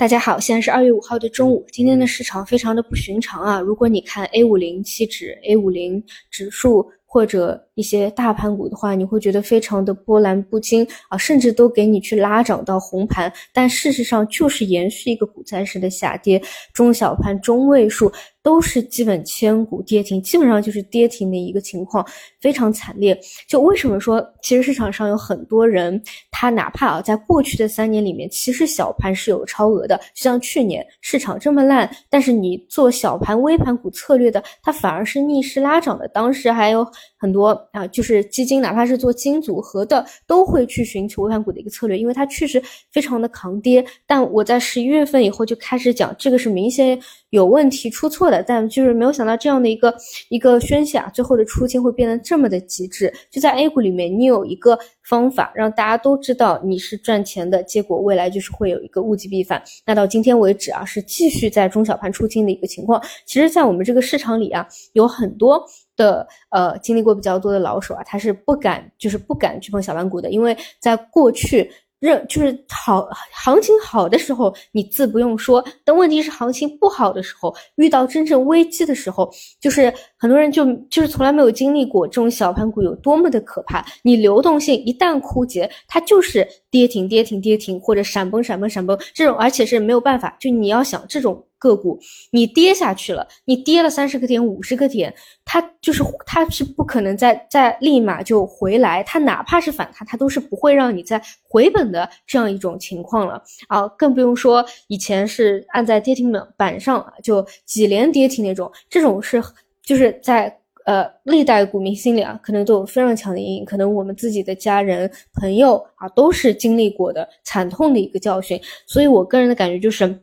大家好，现在是二月五号的中午。今天的市场非常的不寻常啊！如果你看 A 五零期指、A 五零指数或者一些大盘股的话，你会觉得非常的波澜不惊啊，甚至都给你去拉涨到红盘。但事实上就是延续一个股灾式的下跌，中小盘中位数。都是基本千股跌停，基本上就是跌停的一个情况，非常惨烈。就为什么说，其实市场上有很多人，他哪怕啊，在过去的三年里面，其实小盘是有超额的。就像去年市场这么烂，但是你做小盘微盘股策略的，它反而是逆势拉涨的。当时还有很多啊，就是基金，哪怕是做基金组合的，都会去寻求微盘股的一个策略，因为它确实非常的抗跌。但我在十一月份以后就开始讲，这个是明显有问题出错的。但就是没有想到这样的一个一个宣泄啊，最后的出清会变得这么的极致。就在 A 股里面，你有一个方法让大家都知道你是赚钱的，结果未来就是会有一个物极必反。那到今天为止啊，是继续在中小盘出清的一个情况。其实，在我们这个市场里啊，有很多的呃经历过比较多的老手啊，他是不敢就是不敢去碰小盘股的，因为在过去。认就是好行情好的时候，你自不用说。但问题是行情不好的时候，遇到真正危机的时候，就是很多人就就是从来没有经历过这种小盘股有多么的可怕。你流动性一旦枯竭，它就是跌停跌停跌停，或者闪崩闪崩闪崩这种，而且是没有办法。就你要想这种。个股你跌下去了，你跌了三十个点、五十个点，它就是它是不可能再再立马就回来，它哪怕是反弹，它都是不会让你再回本的这样一种情况了啊，更不用说以前是按在跌停板上就几连跌停那种，这种是就是在呃历代股民心里啊，可能都有非常强的阴影，可能我们自己的家人朋友啊都是经历过的惨痛的一个教训，所以我个人的感觉就是。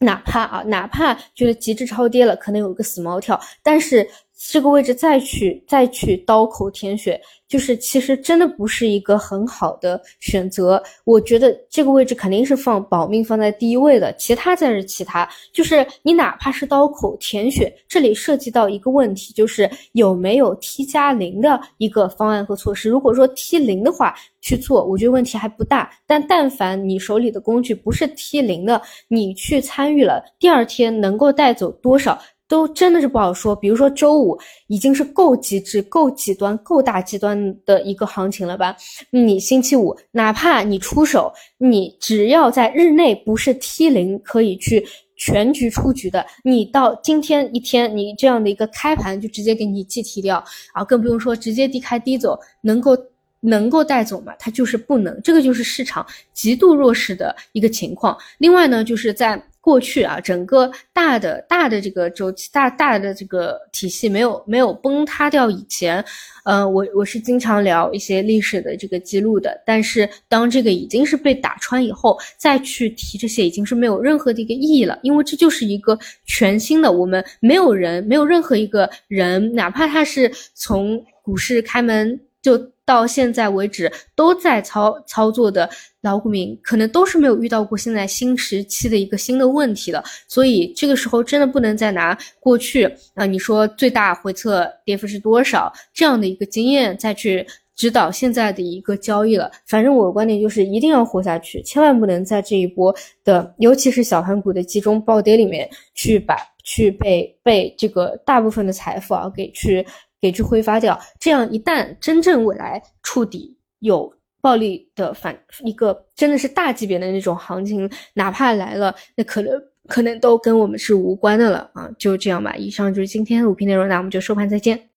哪怕啊，哪怕觉得极致超跌了，可能有个死猫跳，但是这个位置再去再去刀口舔血。就是其实真的不是一个很好的选择，我觉得这个位置肯定是放保命放在第一位的，其他再是其他。就是你哪怕是刀口舔血，这里涉及到一个问题，就是有没有 T 加零的一个方案和措施。如果说 T 零的话去做，我觉得问题还不大。但但凡你手里的工具不是 T 零的，你去参与了，第二天能够带走多少？都真的是不好说。比如说周五已经是够极致、够极端、够大极端的一个行情了吧？你星期五哪怕你出手，你只要在日内不是 T 零可以去全局出局的，你到今天一天你这样的一个开盘就直接给你计提掉啊，更不用说直接低开低走，能够能够带走嘛？它就是不能，这个就是市场极度弱势的一个情况。另外呢，就是在。过去啊，整个大的大的这个周期，大大的这个体系没有没有崩塌掉以前，呃，我我是经常聊一些历史的这个记录的。但是当这个已经是被打穿以后，再去提这些已经是没有任何的一个意义了，因为这就是一个全新的，我们没有人，没有任何一个人，哪怕他是从股市开门就。到现在为止都在操操作的老股民，可能都是没有遇到过现在新时期的一个新的问题的，所以这个时候真的不能再拿过去啊，你说最大回撤跌幅是多少这样的一个经验再去指导现在的一个交易了。反正我的观点就是一定要活下去，千万不能在这一波的，尤其是小盘股的集中暴跌里面去把去被被这个大部分的财富啊给去。给去挥发掉，这样一旦真正未来触底有暴力的反一个真的是大级别的那种行情，哪怕来了，那可能可能都跟我们是无关的了啊！就这样吧，以上就是今天的五篇内容，那我们就收盘再见。